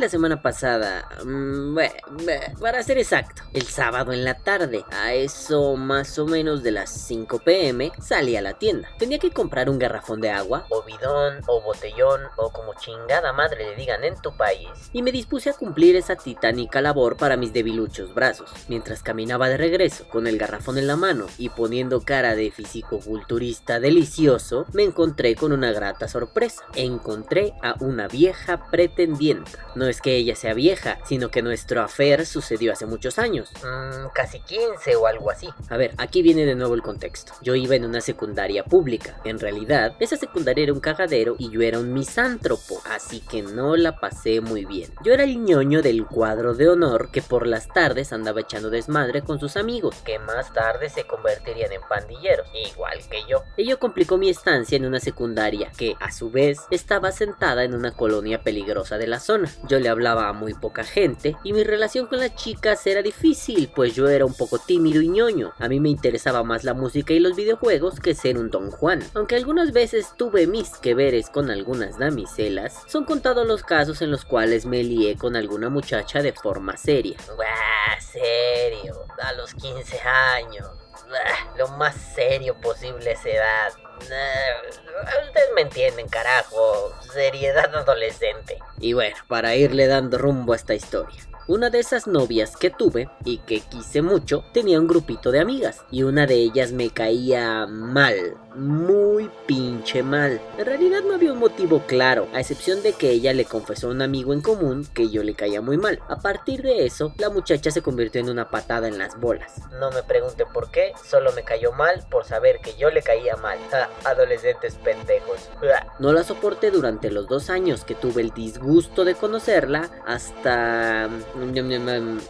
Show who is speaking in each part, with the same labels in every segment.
Speaker 1: la semana pasada, mm, para ser exacto, el sábado en la tarde, a eso más o menos de las 5 pm, salí a la tienda. Tenía que comprar un garrafón de agua, o bidón, o botellón, o como chingada madre le digan en tu país, y me dispuse a cumplir esa titánica labor para mis debiluchos brazos. Mientras caminaba de regreso, con el garrafón en la mano y poniendo cara de fisicoculturista delicioso, me encontré con una grata sorpresa. Encontré a una vieja pretendiente. No es que ella sea vieja, sino que nuestro affair sucedió hace muchos años.
Speaker 2: Mm, casi 15 o algo así.
Speaker 1: A ver, aquí viene de nuevo el contexto. Yo iba en una secundaria pública. En realidad, esa secundaria era un cagadero y yo era un misántropo, así que no la pasé muy bien. Yo era el ñoño del cuadro de honor que por las tardes andaba echando desmadre con sus amigos,
Speaker 2: que más tarde se convertirían en pandilleros, igual que yo.
Speaker 1: Ello complicó mi estancia en una secundaria que, a su vez, estaba sentada en una colonia peligrosa de la zona. Yo le hablaba a muy poca gente y mi relación con las chicas era difícil, pues yo era un poco tímido y ñoño. A mí me interesaba más la música y los videojuegos que ser un don Juan. Aunque algunas veces tuve mis que veres con algunas damiselas, son contados los casos en los cuales me lié con alguna muchacha de forma seria.
Speaker 2: ¡Buah, serio! A los 15 años. lo más serio posible esa edad. Ustedes me entienden, carajo. Seriedad adolescente.
Speaker 1: Y bueno, para irle dando rumbo a esta historia. Una de esas novias que tuve y que quise mucho tenía un grupito de amigas y una de ellas me caía mal, muy pinche mal. En realidad no había un motivo claro, a excepción de que ella le confesó a un amigo en común que yo le caía muy mal. A partir de eso, la muchacha se convirtió en una patada en las bolas.
Speaker 2: No me pregunten por qué, solo me cayó mal por saber que yo le caía mal. adolescentes pendejos.
Speaker 1: No la soporté durante los dos años que tuve el disgusto de conocerla hasta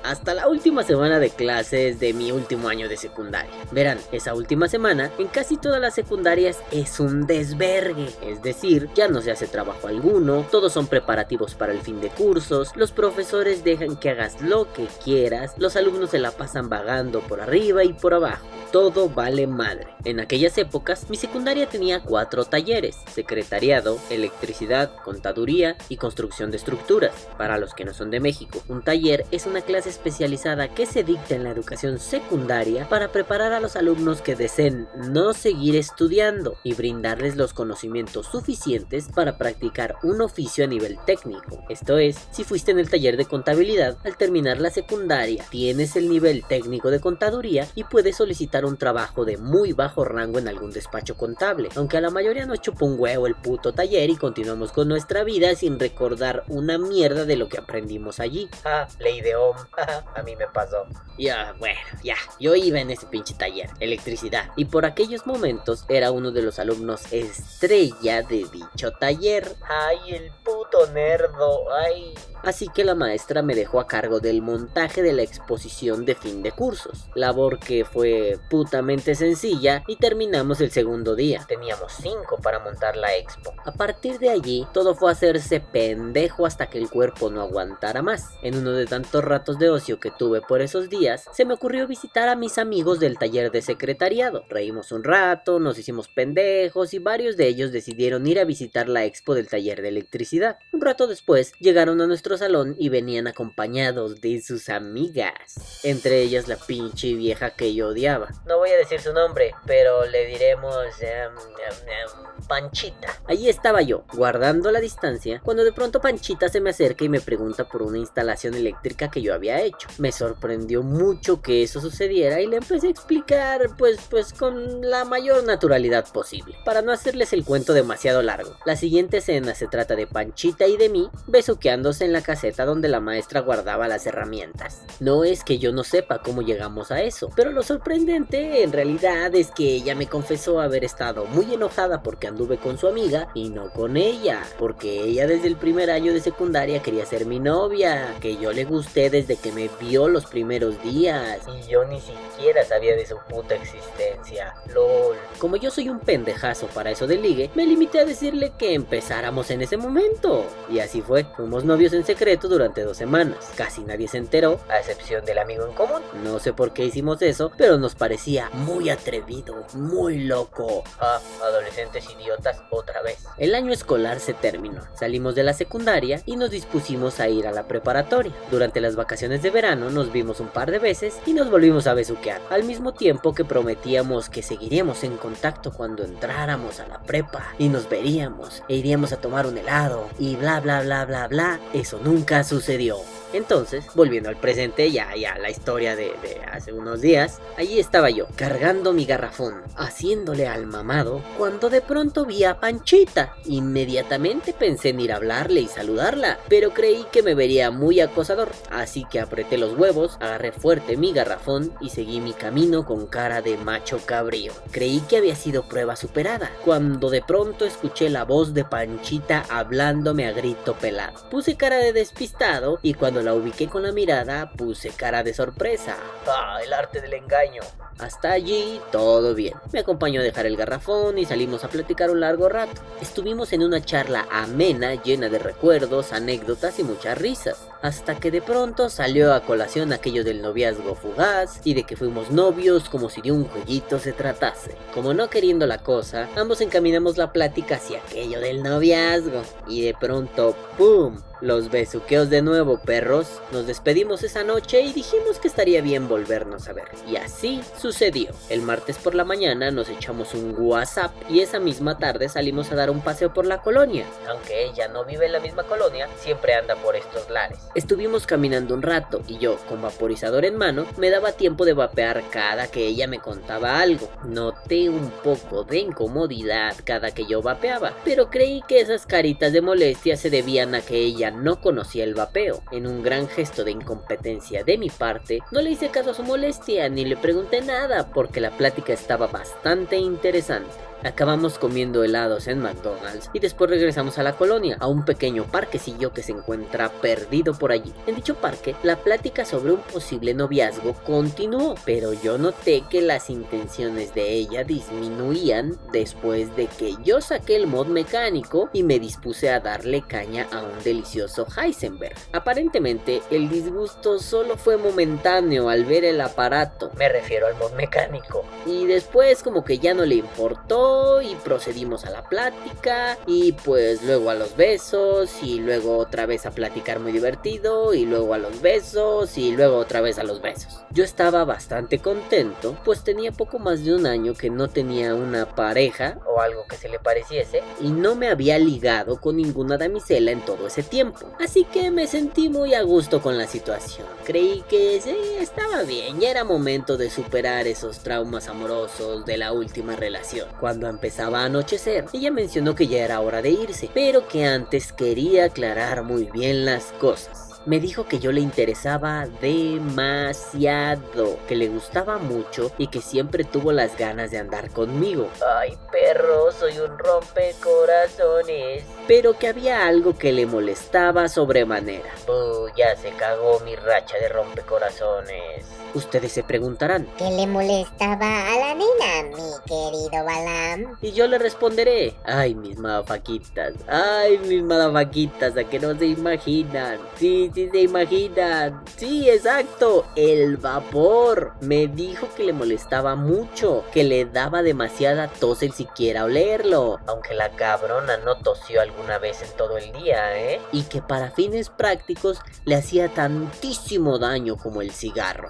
Speaker 1: hasta la última semana de clases de mi último año de secundaria. Verán, esa última semana en casi todas las secundarias es un desvergue, es decir, ya no se hace trabajo alguno, todos son preparativos para el fin de cursos, los profesores dejan que hagas lo que quieras, los alumnos se la pasan vagando por arriba y por abajo, todo vale madre. En aquellas épocas, mi secundaria tenía cuatro talleres, secretariado, electricidad, contaduría y construcción de estructuras. Para los que no son de México, un taller es una clase especializada que se dicta en la educación secundaria para preparar a los alumnos que deseen no seguir estudiando y brindarles los conocimientos suficientes para practicar un oficio a nivel técnico. Esto es, si fuiste en el taller de contabilidad, al terminar la secundaria tienes el nivel técnico de contaduría y puedes solicitar un trabajo de muy bajo rango en algún despacho contable, aunque a la mayoría no chupa un huevo el puto taller y continuamos con nuestra vida sin recordar una mierda de lo que aprendimos allí.
Speaker 2: Ah, ley de Ohm, a mí me pasó.
Speaker 1: Ya, bueno, ya, yo iba en ese pinche taller, electricidad, y por aquellos momentos era uno de los alumnos estrella de dicho taller.
Speaker 2: Ay, el puto nerdo, ay.
Speaker 1: Así que la maestra me dejó a cargo del montaje de la exposición de fin de cursos, labor que fue putamente sencilla y terminamos el segundo día.
Speaker 2: Teníamos cinco para montar la expo.
Speaker 1: A partir de allí, todo fue hacerse pendejo hasta que el cuerpo no aguantara más. En uno de tantos ratos de ocio que tuve por esos días, se me ocurrió visitar a mis amigos del taller de secretariado. Reímos un rato, nos hicimos pendejos y varios de ellos decidieron ir a visitar la expo del taller de electricidad. Un rato después llegaron a nuestro salón y venían acompañados de sus amigas, entre ellas la pinche vieja que yo odiaba.
Speaker 2: No voy a decir su nombre, pero le diremos em, em, em, Panchita.
Speaker 1: Allí estaba yo, guardando la distancia, cuando de pronto Panchita se me acerca y me pregunta por una instalación eléctrica que yo había hecho. Me sorprendió mucho que eso sucediera y le empecé a explicar pues pues con la mayor naturalidad posible, para no hacerles el cuento demasiado largo. La siguiente escena se trata de Panchita y de mí besuqueándose en la caseta donde la maestra guardaba las herramientas. No es que yo no sepa cómo llegamos a eso, pero lo sorprendente en realidad es que ella me confesó haber estado muy enojada porque anduve con su amiga y no con ella, porque ella desde el primer año de secundaria quería ser mi novia, que yo le gusté desde que me vio los primeros días.
Speaker 2: Y yo ni siquiera sabía de su puta existencia. LOL.
Speaker 1: Como yo soy un pendejazo para eso de ligue, me limité a decirle que empezáramos en ese momento. Y así fue. Fuimos novios en secreto durante dos semanas. Casi nadie se enteró.
Speaker 2: A excepción del amigo en común.
Speaker 1: No sé por qué hicimos eso, pero nos pareció parecía muy atrevido, muy loco.
Speaker 2: Ah, adolescentes idiotas otra vez.
Speaker 1: El año escolar se terminó. Salimos de la secundaria y nos dispusimos a ir a la preparatoria. Durante las vacaciones de verano nos vimos un par de veces y nos volvimos a besuquear. Al mismo tiempo que prometíamos que seguiríamos en contacto cuando entráramos a la prepa y nos veríamos e iríamos a tomar un helado y bla bla bla bla bla. Eso nunca sucedió. Entonces, volviendo al presente, ya, ya, la historia de, de, hace unos días, allí estaba yo, cargando mi garrafón, haciéndole al mamado, cuando de pronto vi a Panchita. Inmediatamente pensé en ir a hablarle y saludarla, pero creí que me vería muy acosador, así que apreté los huevos, agarré fuerte mi garrafón y seguí mi camino con cara de macho cabrío. Creí que había sido prueba superada, cuando de pronto escuché la voz de Panchita hablándome a grito pelado. Puse cara de despistado y cuando la ubiqué con la mirada, puse cara de sorpresa.
Speaker 2: Ah, el arte del engaño.
Speaker 1: Hasta allí todo bien. Me acompañó a dejar el garrafón y salimos a platicar un largo rato. Estuvimos en una charla amena llena de recuerdos, anécdotas y muchas risas. Hasta que de pronto salió a colación aquello del noviazgo fugaz y de que fuimos novios como si de un jueguito se tratase. Como no queriendo la cosa, ambos encaminamos la plática hacia aquello del noviazgo. Y de pronto, ¡pum! Los besuqueos de nuevo, perros. Nos despedimos esa noche y dijimos que estaría bien volvernos a ver. Y así sucedió. El martes por la mañana nos echamos un WhatsApp y esa misma tarde salimos a dar un paseo por la colonia.
Speaker 2: Aunque ella no vive en la misma colonia, siempre anda por estos lares.
Speaker 1: Estuvimos caminando un rato y yo, con vaporizador en mano, me daba tiempo de vapear cada que ella me contaba algo. Noté un poco de incomodidad cada que yo vapeaba, pero creí que esas caritas de molestia se debían a que ella no conocía el vapeo. En un gran gesto de incompetencia de mi parte, no le hice caso a su molestia ni le pregunté nada porque la plática estaba bastante interesante. Acabamos comiendo helados en McDonald's y después regresamos a la colonia, a un pequeño parquecillo que se encuentra perdido por allí. En dicho parque, la plática sobre un posible noviazgo continuó, pero yo noté que las intenciones de ella disminuían después de que yo saqué el mod mecánico y me dispuse a darle caña a un delicioso Heisenberg. Aparentemente, el disgusto solo fue momentáneo al ver el aparato.
Speaker 2: Me refiero al mod mecánico.
Speaker 1: Y después como que ya no le importó y procedimos a la plática y pues luego a los besos y luego otra vez a platicar muy divertido y luego a los besos y luego otra vez a los besos. Yo estaba bastante contento pues tenía poco más de un año que no tenía una pareja
Speaker 2: o algo que se le pareciese
Speaker 1: y no me había ligado con ninguna damisela en todo ese tiempo. Así que me sentí muy a gusto con la situación. Creí que sí, estaba bien, ya era momento de superar esos traumas amorosos de la última relación. Cuando empezaba a anochecer, ella mencionó que ya era hora de irse, pero que antes quería aclarar muy bien las cosas me dijo que yo le interesaba demasiado, que le gustaba mucho y que siempre tuvo las ganas de andar conmigo.
Speaker 2: Ay, perro, soy un rompecorazones.
Speaker 1: Pero que había algo que le molestaba sobremanera.
Speaker 2: Uh, ya se cagó mi racha de rompecorazones.
Speaker 1: Ustedes se preguntarán,
Speaker 3: ¿qué le molestaba a la nena, mi querido Balam?
Speaker 1: Y yo le responderé, ay, mis madafaquitas, ay, mis madafaquitas, a que no se imaginan. Sí, sí se imaginan. Sí, exacto, el vapor. Me dijo que le molestaba mucho, que le daba demasiada tos el siquiera olerlo.
Speaker 2: Aunque la cabrona no tosió alguna vez en todo el día, ¿eh?
Speaker 1: Y que para fines prácticos le hacía tantísimo daño como el cigarro.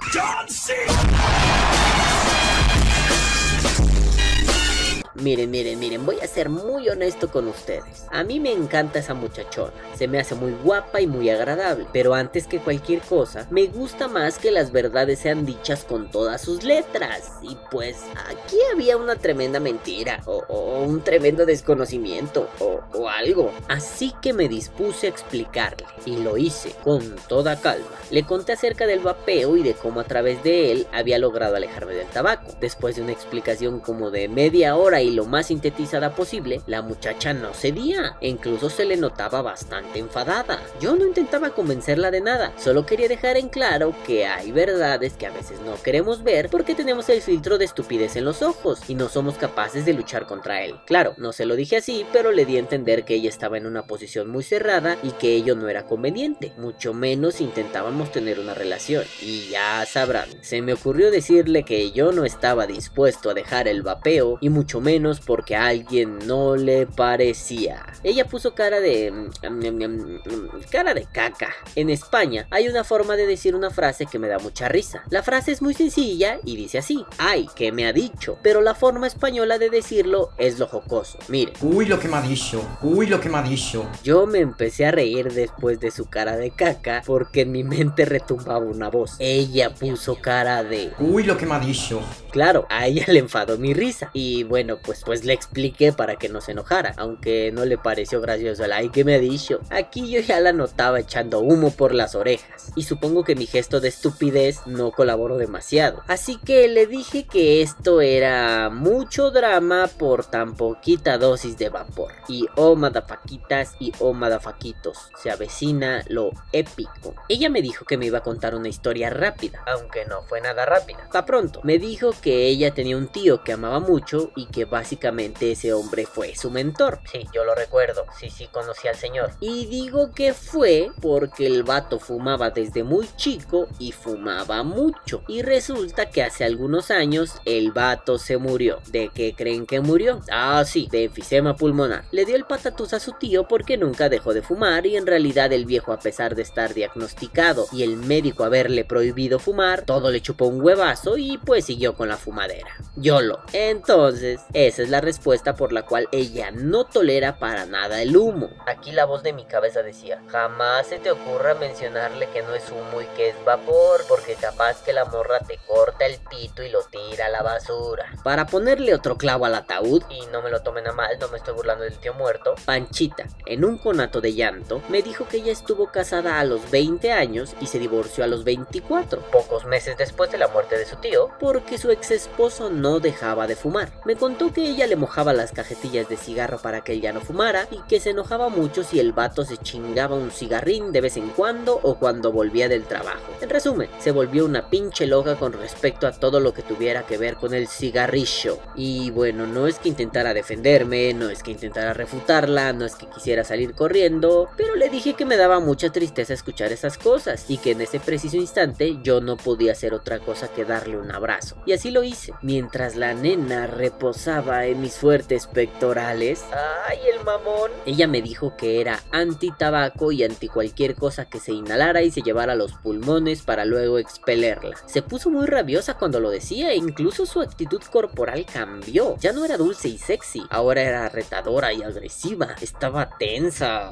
Speaker 1: Miren, miren, miren, voy a ser muy honesto con ustedes. A mí me encanta esa muchachona. Se me hace muy guapa y muy agradable. Pero antes que cualquier cosa, me gusta más que las verdades sean dichas con todas sus letras. Y pues aquí había una tremenda mentira. O, un tremendo desconocimiento. O, o algo. Así que me dispuse a explicarle. Y lo hice con toda calma. Le conté acerca del vapeo y de cómo a través de él había logrado alejarme del tabaco. Después de una explicación como de media hora y lo más sintetizada posible, la muchacha no cedía e incluso se le notaba bastante enfadada. Yo no intentaba convencerla de nada, solo quería dejar en claro que hay verdades que a veces no queremos ver porque tenemos el filtro de estupidez en los ojos y no somos capaces de luchar contra él. Claro, no se lo dije así, pero le di a entender que ella estaba en una posición muy cerrada y que ello no era conveniente, mucho menos intentábamos tener una relación. Y ya sabrán, se me ocurrió decirle que yo no estaba dispuesto a dejar el vapeo y mucho menos porque a alguien no le parecía. Ella puso cara de... Mm, cara de caca. En España hay una forma de decir una frase que me da mucha risa. La frase es muy sencilla y dice así, ay, que me ha dicho, pero la forma española de decirlo es lo jocoso. Mire.
Speaker 4: Uy, lo que me ha dicho, uy, lo que me ha dicho.
Speaker 1: Yo me empecé a reír después de su cara de caca porque en mi mente retumbaba una voz. Ella puso cara de...
Speaker 4: Uy, lo que me ha dicho.
Speaker 1: Claro, a ella le enfadó mi risa. Y bueno, pues, pues le expliqué para que no se enojara, aunque no le pareció gracioso el ay que me ha dicho. Aquí yo ya la notaba echando humo por las orejas. Y supongo que mi gesto de estupidez no colaboró demasiado. Así que le dije que esto era mucho drama por tan poquita dosis de vapor. Y oh madafaquitas y oh madafaquitos, se avecina lo épico. Ella me dijo que me iba a contar una historia rápida.
Speaker 2: Aunque no fue nada rápida.
Speaker 1: Pa' pronto, me dijo que ella tenía un tío que amaba mucho y que básicamente ese hombre fue su mentor.
Speaker 2: Sí, yo lo recuerdo. Sí, sí, conocí al señor.
Speaker 1: Y digo que fue porque el vato fumaba desde muy chico y fumaba mucho. Y resulta que hace algunos años el vato se murió. ¿De qué creen que murió? Ah, sí, de enfisema pulmonar. Le dio el patatús a su tío porque nunca dejó de fumar y en realidad el viejo a pesar de estar diagnosticado y el médico haberle prohibido fumar, todo le chupó un huevazo y pues siguió con la fumadera. YOLO. Entonces, esa es la respuesta por la cual ella no tolera para nada el humo.
Speaker 2: Aquí la voz de mi cabeza decía, jamás se te ocurra mencionarle que no es humo y que es vapor, porque capaz que la morra te corta el pito y lo tira a la basura.
Speaker 1: Para ponerle otro clavo al ataúd,
Speaker 2: Y no me lo tomen a mal, no me estoy burlando del tío muerto.
Speaker 1: Panchita, en un conato de llanto, me dijo que ella estuvo casada a los 20 años y se divorció a los 24.
Speaker 2: Pocos meses después de la muerte de su tío,
Speaker 1: porque su ex esposo no dejaba de fumar. Me contó que ella le mojaba las cajetillas de cigarro para que él ya no fumara y que se enojaba mucho si el vato se chingaba un cigarrín de vez en cuando o cuando volvía del trabajo. En resumen, se volvió una pinche loca con respecto a todo lo que tuviera que ver con el cigarrillo. Y bueno, no es que intentara defenderme, no es que intentara refutarla, no es que quisiera salir corriendo, pero le dije que me daba mucha tristeza escuchar esas cosas y que en ese preciso instante yo no podía hacer otra cosa que darle un abrazo. Y así lo hice, mientras la nena reposaba en mis fuertes pectorales.
Speaker 2: ¡ay, el mamón!
Speaker 1: Ella me dijo que era anti tabaco y anti cualquier cosa que se inhalara y se llevara a los pulmones para luego expelerla. Se puso muy rabiosa cuando lo decía e incluso su actitud corporal cambió. Ya no era dulce y sexy, ahora era retadora y agresiva. Estaba tensa.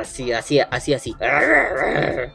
Speaker 1: Así, así, así, así.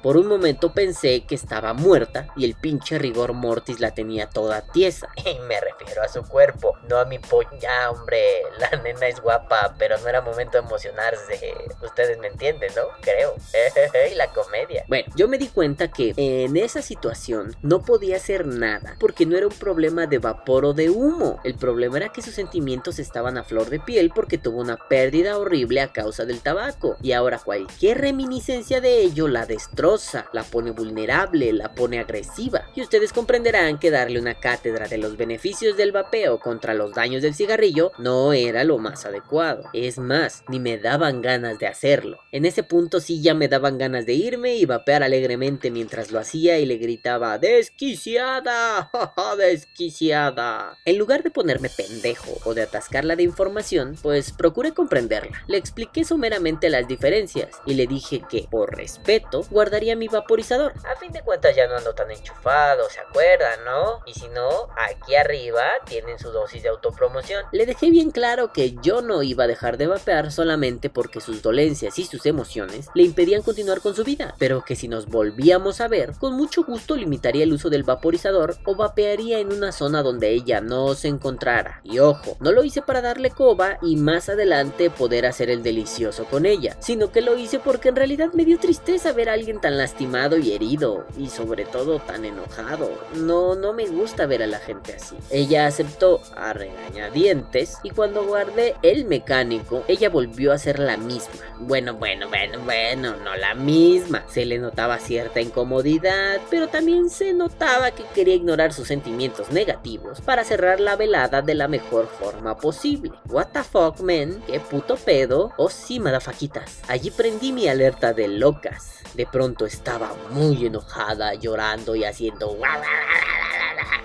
Speaker 1: Por un momento pensé que estaba muerta y el pinche rigor mortis la tenía toda tiesa.
Speaker 2: Y me refiero a su cuerpo, no a mi polla. Hombre, la nena es guapa, pero no era momento de emocionarse. Ustedes me entienden, ¿no? Creo. y la comedia.
Speaker 1: Bueno, yo me di cuenta que en esa situación no podía hacer nada porque no era un problema de vapor o de humo. El problema era que sus sentimientos estaban a flor de piel porque tuvo una pérdida horrible a causa del tabaco. Y ahora cualquier reminiscencia de ello la destroza, la pone vulnerable, la pone agresiva. Y ustedes comprenderán que darle una cátedra de los beneficios del vapeo contra los daños del cigarrillo no era lo más adecuado. Es más, ni me daban ganas de hacerlo. En ese punto sí ya me daban ganas de irme y vapear alegremente mientras lo hacía y le gritaba ¡Desquiciada! ¡Ja, ¡Desquiciada! En lugar de ponerme pendejo o de atascarla de información, pues procuré comprenderla. Le expliqué someramente las diferencias y le dije que, por respeto, guardaría mi vaporizador.
Speaker 2: A fin de cuentas ya no ando tan enchufado, ¿se acuerdan, no? Y si no, aquí arriba tienen su de autopromoción.
Speaker 1: Le dejé bien claro que yo no iba a dejar de vapear solamente porque sus dolencias y sus emociones le impedían continuar con su vida, pero que si nos volvíamos a ver, con mucho gusto limitaría el uso del vaporizador o vapearía en una zona donde ella no se encontrara. Y ojo, no lo hice para darle coba y más adelante poder hacer el delicioso con ella, sino que lo hice porque en realidad me dio tristeza ver a alguien tan lastimado y herido, y sobre todo tan enojado. No, no me gusta ver a la gente así. Ella aceptó, a regañadientes y cuando guardé el mecánico, ella volvió a ser la misma. Bueno, bueno, bueno, bueno, no la misma. Se le notaba cierta incomodidad, pero también se notaba que quería ignorar sus sentimientos negativos para cerrar la velada de la mejor forma posible. What the fuck, man? ¿Qué puto pedo? Oh sí, madafaquitas. Allí prendí mi alerta de locas. De pronto estaba muy enojada, llorando y haciendo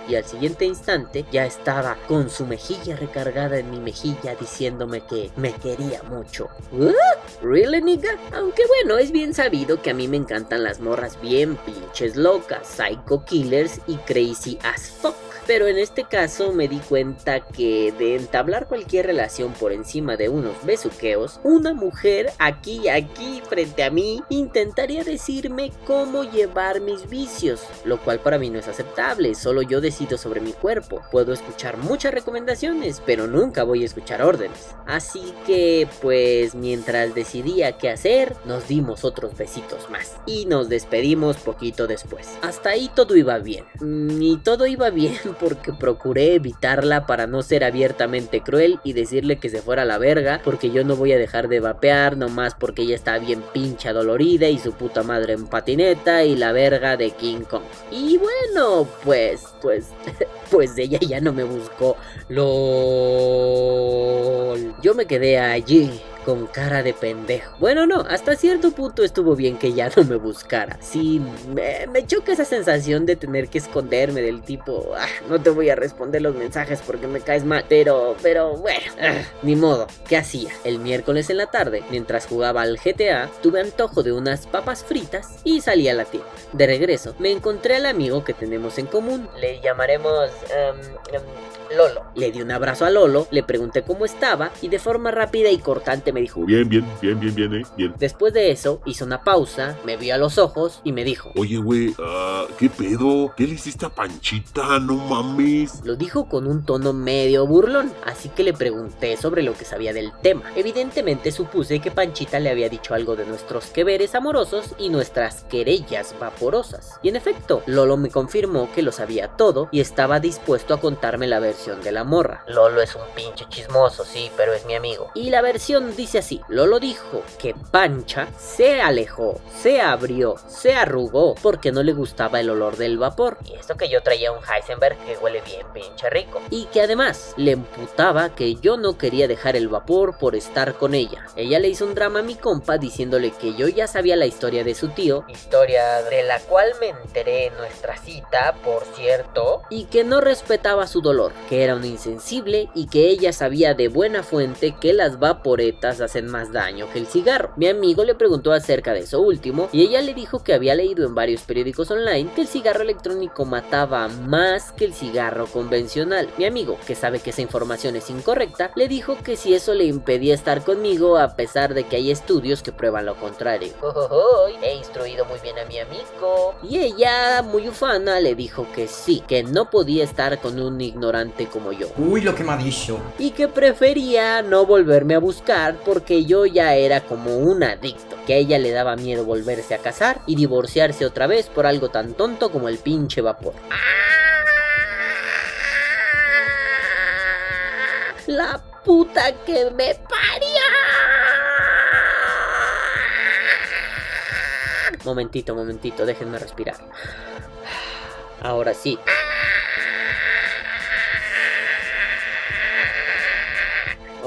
Speaker 1: y al siguiente instante ya estaba con su mejilla recargada en mi mejilla diciéndome que me quería mucho. ¿What? ¿Really, nigga? Aunque bueno, es bien sabido que a mí me encantan las morras bien pinches locas, psycho killers y crazy as fuck. Pero en este caso me di cuenta que de entablar cualquier relación por encima de unos besuqueos, una mujer aquí, aquí, frente a mí, intentaría decirme cómo llevar mis vicios, lo cual para mí no es aceptable, solo yo decido sobre mi cuerpo. Puedo escuchar muchas recomendaciones, pero nunca voy a escuchar órdenes. Así que, pues, mientras decidía qué hacer, nos dimos otros besitos más. Y nos despedimos poquito después. Hasta ahí todo iba bien. Mm, Y todo iba bien porque procuré evitarla para no ser abiertamente cruel y decirle que se fuera a la verga porque yo no voy a dejar de vapear nomás porque ella está bien pincha dolorida y su puta madre en patineta y la verga de King Kong. Y bueno, pues, pues, pues ella ya no me buscó. LOL. Yo me quedé allí con cara de pendejo. Bueno, no, hasta cierto punto estuvo bien que ya no me buscara. Sí, me, choca esa sensación de tener que esconderme del tipo, ah, no te voy a responder los mensajes porque me caes mal. Pero, pero bueno, ah, ni modo. ¿Qué hacía? El miércoles en la tarde, mientras jugaba al GTA, tuve antojo de unas papas fritas y salí a la tienda. De regreso, me encontré al amigo que tenemos en común.
Speaker 2: Le llamaremos em, em, Lolo.
Speaker 1: Le di un abrazo a Lolo, le pregunté cómo estaba y de forma rápida y cortante me dijo,
Speaker 5: Bien, bien, bien, bien, bien, eh, bien.
Speaker 1: Después de eso, hizo una pausa, me vio a los ojos y me dijo,
Speaker 5: Oye, güey, ah, ¿qué pedo? ¿Qué le hiciste a Panchita? No mames.
Speaker 1: Lo dijo con un tono medio burlón, así que le pregunté sobre lo que sabía del tema. Evidentemente supuse que Panchita le había dicho algo de nuestros que veres amorosos y nuestras querellas vaporosas. Y en efecto, Lolo me confirmó que lo sabía todo y estaba dispuesto a contarme la versión de la morra.
Speaker 2: Lolo es un pinche chismoso, sí, pero es mi amigo.
Speaker 1: Y la versión dice así, Lolo dijo que Pancha se alejó, se abrió, se arrugó porque no le gustaba el olor del vapor.
Speaker 2: Y esto que yo traía un Heisenberg que huele bien pinche rico.
Speaker 1: y que además le emputaba que yo no quería dejar el vapor por estar con ella. Ella le hizo un drama a mi compa diciéndole que yo ya sabía la historia de su tío
Speaker 2: Historia de la cual me enteré en nuestra cita, por cierto.
Speaker 1: y que no respetaba su dolor, que era un insensible y que ella sabía de buena fuente que las vaporetas hacen más daño que el cigarro. Mi amigo le preguntó acerca de eso último y ella le dijo que había leído en varios periódicos online que el cigarro electrónico mataba más que el cigarro convencional. Mi amigo, que sabe que esa información es incorrecta, le dijo que si eso le impedía estar conmigo a pesar de que hay estudios que prueban lo contrario.
Speaker 2: He instruido muy bien a mi amigo.
Speaker 1: Y ella, muy ufana, le dijo que sí, que no podía estar con un ignorante como yo.
Speaker 4: Uy, lo que me ha dicho.
Speaker 1: Y que prefería no volverme a buscar porque yo ya era como un adicto. Que a ella le daba miedo volverse a casar y divorciarse otra vez por algo tan tonto como el pinche vapor. La puta que me parió. Momentito, momentito, déjenme respirar. Ahora sí.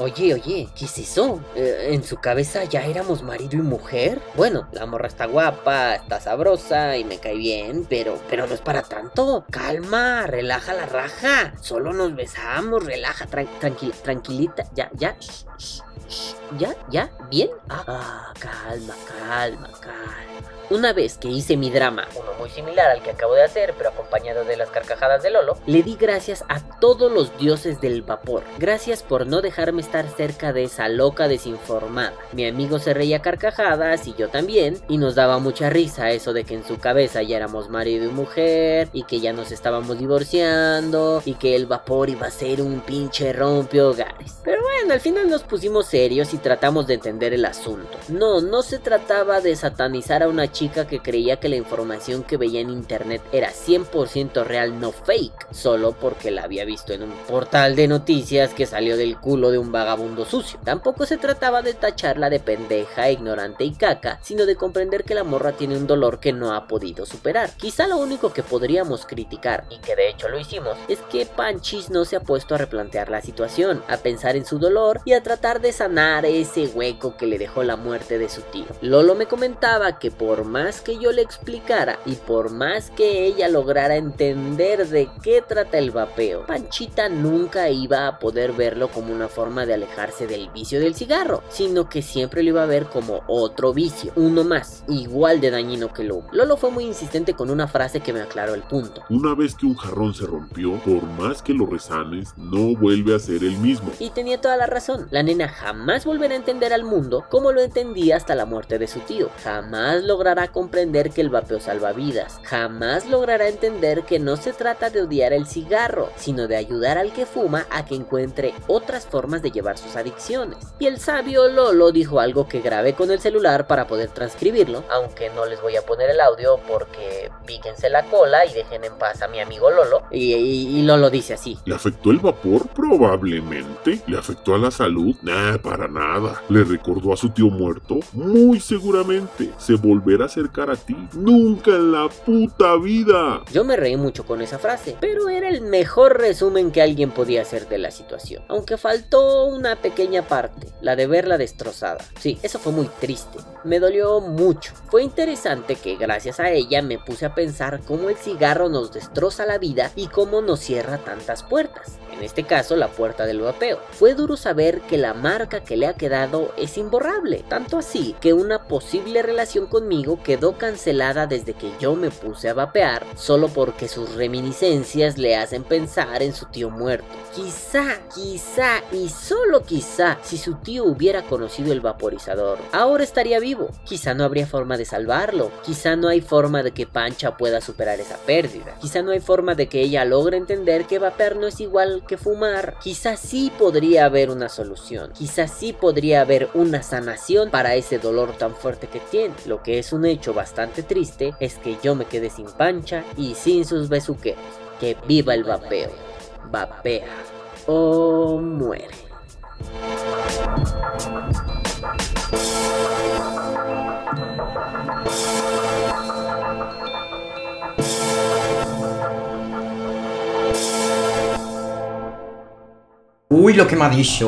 Speaker 1: Oye, oye, ¿qué es eso? Eh, ¿En su cabeza ya éramos marido y mujer? Bueno, la morra está guapa, está sabrosa y me cae bien, pero, pero no es para tanto. Calma, relaja la raja. Solo nos besamos, relaja, tran- tranquila, tranquilita. Ya, ya, shh, shh, shh. ya, ya, bien. Ah, ah, calma, calma, calma. Una vez que hice mi drama,
Speaker 2: Uno muy similar al que acabo de hacer, pero acompañado de las carcajadas de Lolo.
Speaker 1: le di gracias a todos los dioses del vapor. Gracias por no dejarme estar cerca de esa loca desinformada. Mi amigo se reía carcajadas y yo también. Y nos daba mucha risa eso de que en su cabeza ya éramos marido y mujer. Y que ya nos estábamos divorciando. Y que el vapor iba a ser un pinche rompe hogares. Pero bueno, al final nos pusimos serios y tratamos de entender el asunto. No, no se trataba de satanizar a una chica que creía que la información que veía en internet era 100% real, no fake, solo porque la había visto en un portal de noticias que salió del culo de un vagabundo sucio. Tampoco se trataba de tacharla de pendeja, ignorante y caca, sino de comprender que la morra tiene un dolor que no ha podido superar. Quizá lo único que podríamos criticar,
Speaker 2: y que de hecho lo hicimos,
Speaker 1: es que Panchis no se ha puesto a replantear la situación, a pensar en su dolor y a tratar de sanar ese hueco que le dejó la muerte de su tío. Lolo me comentaba que por más que yo le explicara y por más que ella lograra entender de qué trata el vapeo, Panchita nunca iba a poder verlo como una forma de alejarse del vicio del cigarro, sino que siempre lo iba a ver como otro vicio, uno más, igual de dañino que humo. Lolo fue muy insistente con una frase que me aclaró el punto.
Speaker 5: Una vez que un jarrón se rompió, por más que lo resanes, no vuelve a ser el mismo.
Speaker 1: Y tenía toda la razón. La nena jamás volverá a entender al mundo como lo entendía hasta la muerte de su tío. Jamás logrará comprender que el vapeo salva vidas. Jamás logrará entender que no se trata de odiar el cigarro, sino de ayudar al que fuma a que encuentre otras formas de llevar sus adicciones. Y el sabio Lolo dijo algo que grabé con el celular para poder transcribirlo.
Speaker 2: aunque no les voy a poner el audio porque píquense la cola y dejen en paz a mi amigo Lolo.
Speaker 1: Y, y- Lolo dice así.
Speaker 5: ¿Le afectó el vapor? Probablemente. ¿Le afectó a la salud? Nah, para nada. ¿Le recordó a su tío muerto? Muy seguramente. ¿Se volverá acercar a ti? Nunca en la puta vida.
Speaker 1: Yo me reí mucho con esa frase, pero era el mejor resumen que alguien podía hacer de la situación. Aunque faltó una pequeña parte, la de verla destrozada. Sí, eso fue muy triste. Me dolió mucho. Fue interesante que gracias a ella me puse a pensar cómo el cigarro nos destroza la vida y cómo nos cierra tantas puertas. En este caso, la puerta del vapeo. Fue duro saber que la marca que le ha quedado es imborrable. Tanto así que una posible relación conmigo quedó cancelada desde que yo me puse a vapear, solo porque sus reminiscencias le hacen pensar en su tío muerto. Quizá, quizá y solo quizá, si su tío hubiera conocido el vaporizador, ahora estaría vivo. Quizá no habría forma de salvarlo. Quizá no hay forma de que Pancha pueda superar esa pérdida. Quizá no hay forma de que ella logre entender que vapear no es igual que fumar. Quizá sí podría haber una solución. Quizá sí podría haber una sanación para ese dolor tan fuerte que tiene. Lo que es un hecho bastante triste es que yo me quedé sin Pancha y sin sus besuqueros. Que viva el vapeo. Vapea o muere.
Speaker 4: Uy, lo que me ha dicho.